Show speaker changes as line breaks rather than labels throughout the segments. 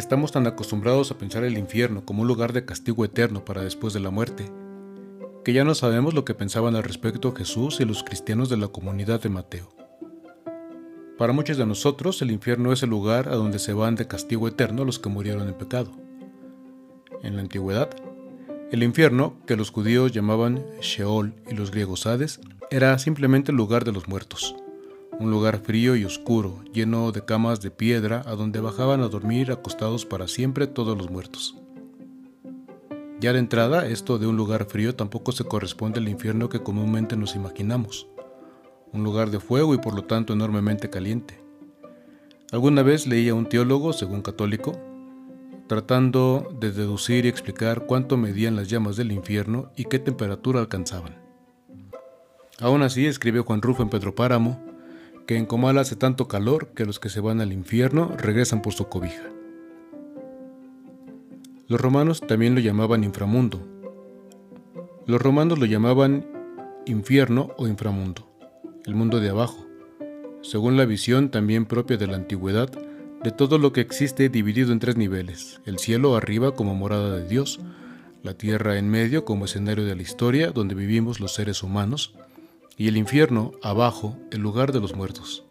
Estamos tan acostumbrados a pensar el infierno como un lugar de castigo eterno para después de la muerte, que ya no sabemos lo que pensaban al respecto Jesús y los cristianos de la comunidad de Mateo. Para muchos de nosotros, el infierno es el lugar a donde se van de castigo eterno los que murieron en pecado. En la antigüedad, el infierno, que los judíos llamaban Sheol y los griegos Hades, era simplemente el lugar de los muertos, un lugar frío y oscuro, lleno de camas de piedra a donde bajaban a dormir acostados para siempre todos los muertos. Ya de entrada, esto de un lugar frío tampoco se corresponde al infierno que comúnmente nos imaginamos, un lugar de fuego y por lo tanto enormemente caliente. Alguna vez leí a un teólogo, según católico, tratando de deducir y explicar cuánto medían las llamas del infierno y qué temperatura alcanzaban. Aún así, escribe Juan Rufo en Pedro Páramo, que en Comal hace tanto calor que los que se van al infierno regresan por su cobija. Los romanos también lo llamaban inframundo. Los romanos lo llamaban infierno o inframundo, el mundo de abajo, según la visión también propia de la antigüedad de todo lo que existe dividido en tres niveles, el cielo arriba como morada de Dios, la tierra en medio como escenario de la historia donde vivimos los seres humanos, y el infierno abajo, el lugar de los muertos.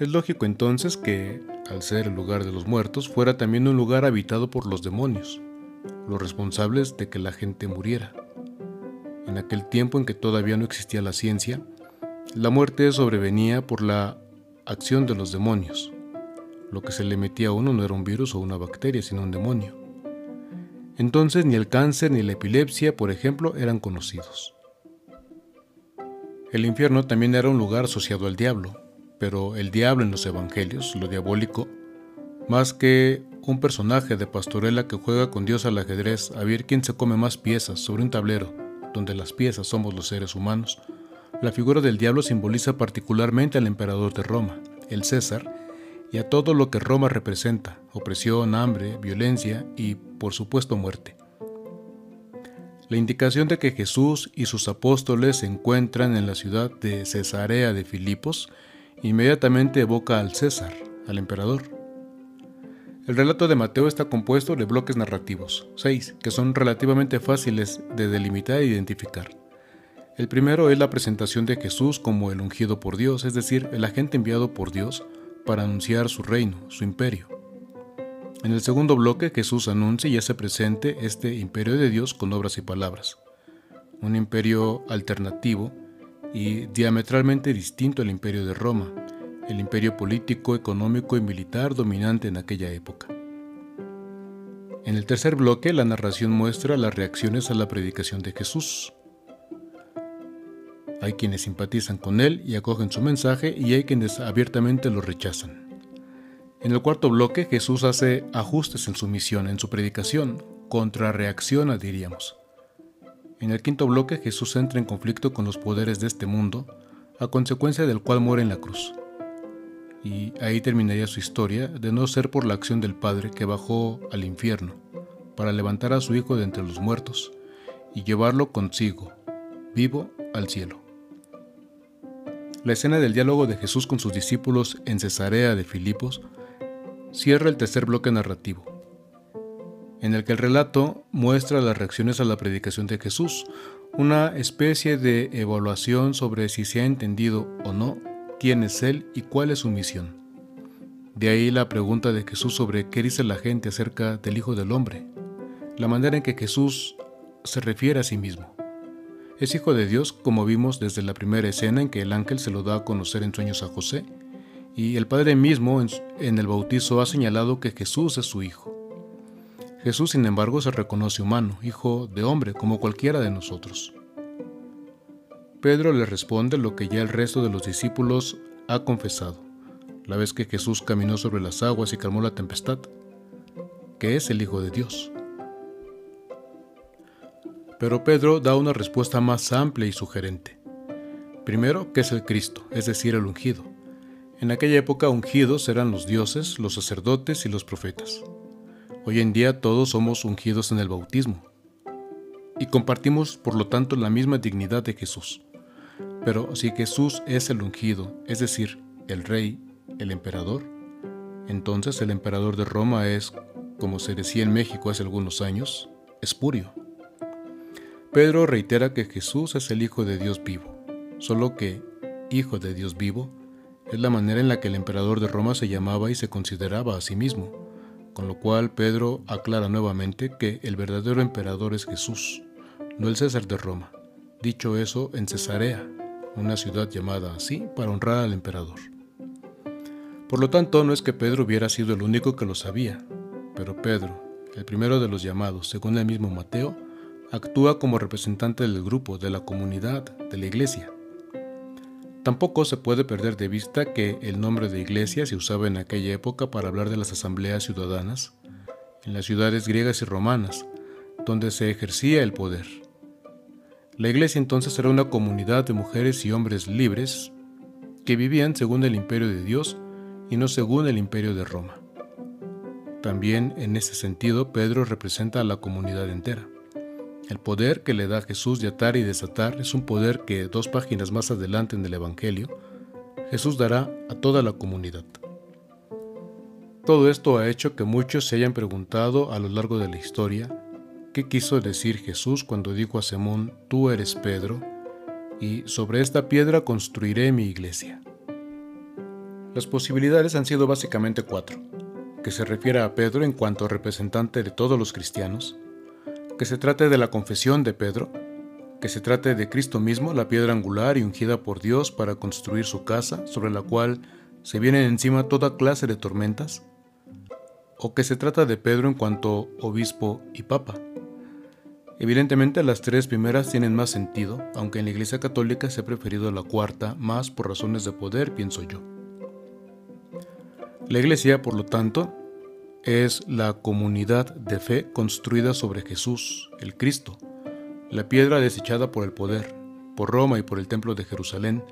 Es lógico entonces que, al ser el lugar de los muertos, fuera también un lugar habitado por los demonios, los responsables de que la gente muriera. En aquel tiempo en que todavía no existía la ciencia, la muerte sobrevenía por la acción de los demonios, lo que se le metía a uno no era un virus o una bacteria, sino un demonio. Entonces ni el cáncer ni la epilepsia, por ejemplo, eran conocidos. El infierno también era un lugar asociado al diablo, pero el diablo en los evangelios, lo diabólico, más que un personaje de pastorela que juega con Dios al ajedrez a ver quién se come más piezas sobre un tablero donde las piezas somos los seres humanos, la figura del diablo simboliza particularmente al emperador de Roma, el César, y a todo lo que Roma representa, opresión, hambre, violencia y, por supuesto, muerte. La indicación de que Jesús y sus apóstoles se encuentran en la ciudad de Cesarea de Filipos inmediatamente evoca al César, al emperador. El relato de Mateo está compuesto de bloques narrativos, seis, que son relativamente fáciles de delimitar e identificar. El primero es la presentación de Jesús como el ungido por Dios, es decir, el agente enviado por Dios para anunciar su reino, su imperio. En el segundo bloque Jesús anuncia y hace presente este imperio de Dios con obras y palabras, un imperio alternativo y diametralmente distinto al imperio de Roma, el imperio político, económico y militar dominante en aquella época. En el tercer bloque la narración muestra las reacciones a la predicación de Jesús, hay quienes simpatizan con él y acogen su mensaje y hay quienes abiertamente lo rechazan. En el cuarto bloque Jesús hace ajustes en su misión, en su predicación, contrarreacciona diríamos. En el quinto bloque Jesús entra en conflicto con los poderes de este mundo, a consecuencia del cual muere en la cruz. Y ahí terminaría su historia de no ser por la acción del Padre que bajó al infierno, para levantar a su Hijo de entre los muertos y llevarlo consigo, vivo, al cielo. La escena del diálogo de Jesús con sus discípulos en Cesarea de Filipos cierra el tercer bloque narrativo, en el que el relato muestra las reacciones a la predicación de Jesús, una especie de evaluación sobre si se ha entendido o no quién es Él y cuál es su misión. De ahí la pregunta de Jesús sobre qué dice la gente acerca del Hijo del Hombre, la manera en que Jesús se refiere a sí mismo. Es hijo de Dios, como vimos desde la primera escena en que el ángel se lo da a conocer en sueños a José, y el Padre mismo en, el bautizo ha señalado que Jesús es su hijo. Jesús, sin embargo, se reconoce humano, hijo de hombre, como cualquiera de nosotros. Pedro le responde lo que ya el resto de los discípulos ha confesado, la vez que Jesús caminó sobre las aguas y calmó la tempestad, que es el Hijo de Dios. Pero Pedro da una respuesta más amplia y sugerente. Primero, que es el Cristo, es decir, el ungido. En aquella época ungidos eran los dioses, los sacerdotes y los profetas. Hoy en día todos somos ungidos en el bautismo y compartimos por lo tanto la misma dignidad de Jesús. Pero si Jesús es el ungido, es decir, el rey, el emperador, Entonces el emperador de Roma es, como se decía en México hace algunos años, espurio. Pedro reitera que Jesús es el Hijo de Dios vivo, solo que Hijo de Dios vivo es la manera en la que el emperador de Roma se llamaba y se consideraba a sí mismo, con lo cual Pedro aclara nuevamente que el verdadero emperador es Jesús, no el César de Roma. Dicho eso en Cesarea, una ciudad llamada así para honrar al emperador. Por lo tanto, no es que Pedro hubiera sido el único que lo sabía, pero Pedro, el primero de los llamados, según el mismo Mateo, actúa como representante del grupo, de la comunidad, de la iglesia. Tampoco se puede perder de vista que el nombre de iglesia se usaba en aquella época para hablar de las asambleas ciudadanas en las ciudades griegas y romanas, donde se ejercía el poder. La iglesia entonces era una comunidad de mujeres y hombres libres que vivían según el imperio de Dios y no según el imperio de Roma. También en ese sentido Pedro representa a la comunidad entera. El poder que le da Jesús de atar y desatar es un poder que dos páginas más adelante en el Evangelio Jesús dará a toda la comunidad. Todo esto ha hecho que muchos se hayan preguntado a lo largo de la historia qué quiso decir Jesús cuando dijo a Simón, tú eres Pedro, y sobre esta piedra construiré mi iglesia. Las posibilidades han sido básicamente cuatro, que se refiere a Pedro en cuanto representante de todos los cristianos, que se trate de la confesión de Pedro, que se trate de Cristo mismo, la piedra angular y ungida por Dios para construir su casa, sobre la cual se vienen encima toda clase de tormentas, o que se trata de Pedro en cuanto obispo y papa. Evidentemente las tres primeras tienen más sentido, aunque en la Iglesia Católica se ha preferido la cuarta más por razones de poder, pienso yo. La Iglesia, por lo tanto, es la comunidad de fe construida sobre Jesús, el Cristo, la piedra desechada por el poder, por Roma y por el Templo de Jerusalén,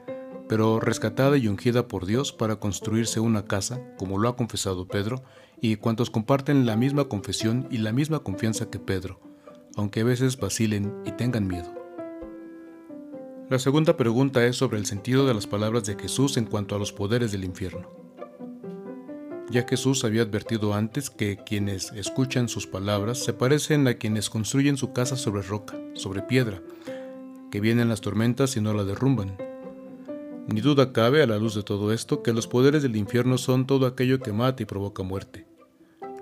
pero rescatada y ungida por Dios para construirse una casa, como lo ha confesado Pedro, y cuantos comparten la misma confesión y la misma confianza que Pedro, aunque a veces vacilen y tengan miedo. La segunda pregunta es sobre el sentido de las palabras de Jesús en cuanto a los poderes del infierno. Ya Jesús había advertido antes que quienes escuchan sus palabras se parecen a quienes construyen su casa sobre roca, sobre piedra, que vienen las tormentas y no la derrumban. Ni duda cabe a la luz de todo esto que los poderes del infierno son todo aquello que mata y provoca muerte,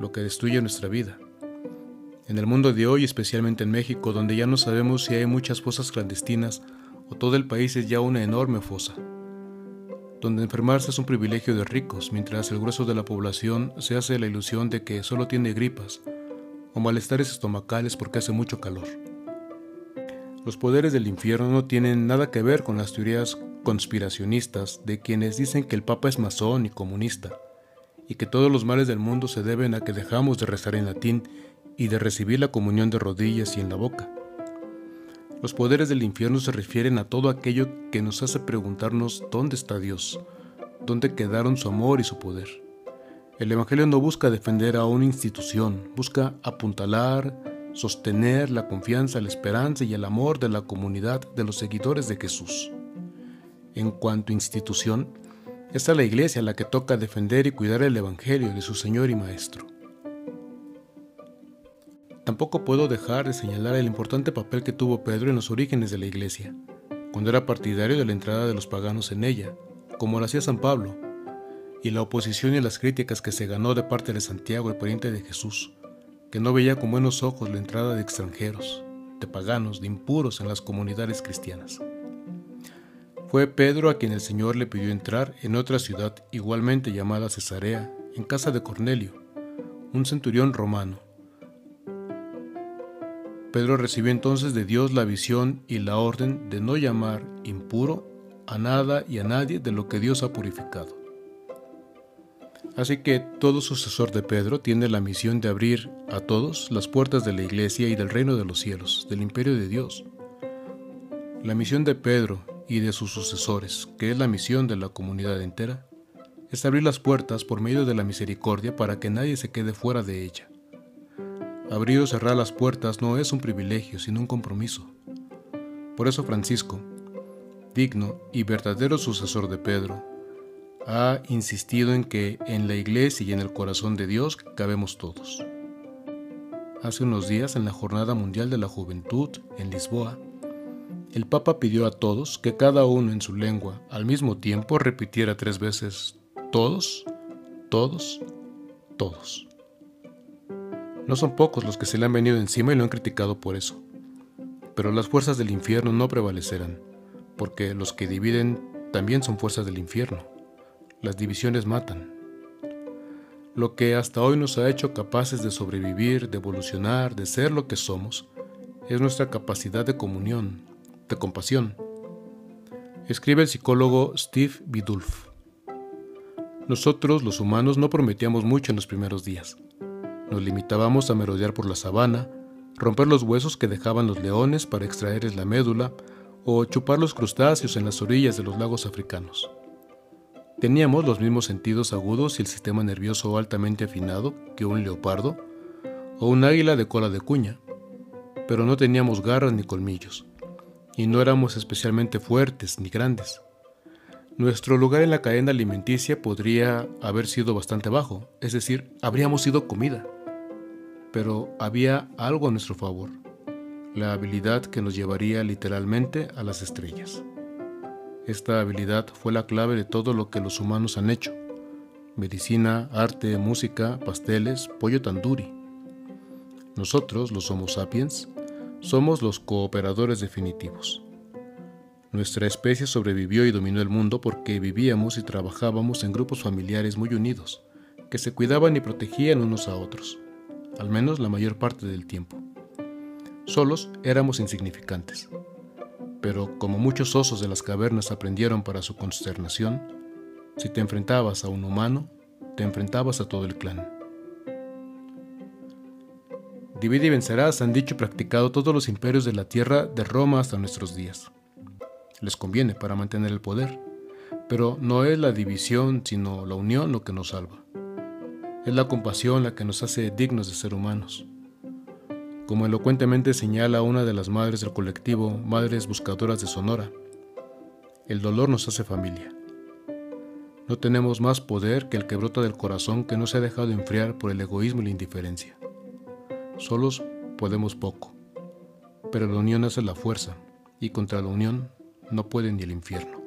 lo que destruye nuestra vida. En el mundo de hoy, especialmente en México, donde ya no sabemos si hay muchas fosas clandestinas o todo el país es ya una enorme fosa donde enfermarse es un privilegio de ricos, mientras el grueso de la población se hace la ilusión de que solo tiene gripas o malestares estomacales porque hace mucho calor. Los poderes del infierno no tienen nada que ver con las teorías conspiracionistas de quienes dicen que el Papa es masón y comunista, y que todos los males del mundo se deben a que dejamos de rezar en latín y de recibir la comunión de rodillas y en la boca. Los poderes del infierno se refieren a todo aquello que nos hace preguntarnos dónde está Dios, dónde quedaron su amor y su poder. El Evangelio no busca defender a una institución, busca apuntalar, sostener la confianza, la esperanza y el amor de la comunidad de los seguidores de Jesús. En cuanto a institución, es la iglesia la que toca defender y cuidar el Evangelio de su Señor y Maestro. Tampoco puedo dejar de señalar el importante papel que tuvo Pedro en los orígenes de la iglesia, cuando era partidario de la entrada de los paganos en ella, como lo hacía San Pablo, y la oposición y las críticas que se ganó de parte de Santiago, el pariente de Jesús, que no veía con buenos ojos la entrada de extranjeros, de paganos, de impuros en las comunidades cristianas. Fue Pedro a quien el Señor le pidió entrar en otra ciudad igualmente llamada Cesarea, en casa de Cornelio, un centurión romano, Pedro recibió entonces de Dios la visión y la orden de no llamar impuro a nada y a nadie de lo que Dios ha purificado. Así que todo sucesor de Pedro tiene la misión de abrir a todos las puertas de la iglesia y del reino de los cielos, del imperio de Dios. La misión de Pedro y de sus sucesores, que es la misión de la comunidad entera, es abrir las puertas por medio de la misericordia para que nadie se quede fuera de ella. Abrir o cerrar las puertas no es un privilegio, sino un compromiso. Por eso Francisco, digno y verdadero sucesor de Pedro, ha insistido en que en la iglesia y en el corazón de Dios cabemos todos. Hace unos días, en la Jornada Mundial de la Juventud en Lisboa, el Papa pidió a todos que cada uno en su lengua al mismo tiempo repitiera tres veces todos, todos, todos. No son pocos los que se le han venido encima y lo han criticado por eso. Pero las fuerzas del infierno no prevalecerán, porque los que dividen también son fuerzas del infierno. Las divisiones matan. Lo que hasta hoy nos ha hecho capaces de sobrevivir, de evolucionar, de ser lo que somos, es nuestra capacidad de comunión, de compasión. Escribe el psicólogo Steve Bidulf. Nosotros, los humanos, no prometíamos mucho en los primeros días. Nos limitábamos a merodear por la sabana, romper los huesos que dejaban los leones para extraerles la médula o chupar los crustáceos en las orillas de los lagos africanos. Teníamos los mismos sentidos agudos y el sistema nervioso altamente afinado que un leopardo o un águila de cola de cuña, pero no teníamos garras ni colmillos, y no éramos especialmente fuertes ni grandes. Nuestro lugar en la cadena alimenticia podría haber sido bastante bajo, es decir, habríamos sido comida pero había algo a nuestro favor, la habilidad que nos llevaría literalmente a las estrellas. Esta habilidad fue la clave de todo lo que los humanos han hecho. Medicina, arte, música, pasteles, pollo tanduri. Nosotros, los Homo sapiens, somos los cooperadores definitivos. Nuestra especie sobrevivió y dominó el mundo porque vivíamos y trabajábamos en grupos familiares muy unidos, que se cuidaban y protegían unos a otros al menos la mayor parte del tiempo. Solos éramos insignificantes, pero como muchos osos de las cavernas aprendieron para su consternación, si te enfrentabas a un humano, te enfrentabas a todo el clan. Divide y vencerás han dicho y practicado todos los imperios de la tierra de Roma hasta nuestros días. Les conviene para mantener el poder, pero no es la división sino la unión lo que nos salva. Es la compasión la que nos hace dignos de ser humanos. Como elocuentemente señala una de las madres del colectivo Madres Buscadoras de Sonora, el dolor nos hace familia. No tenemos más poder que el que brota del corazón que no se ha dejado enfriar por el egoísmo y la indiferencia. Solos podemos poco, pero la unión hace la fuerza, y contra la unión no puede ni el infierno.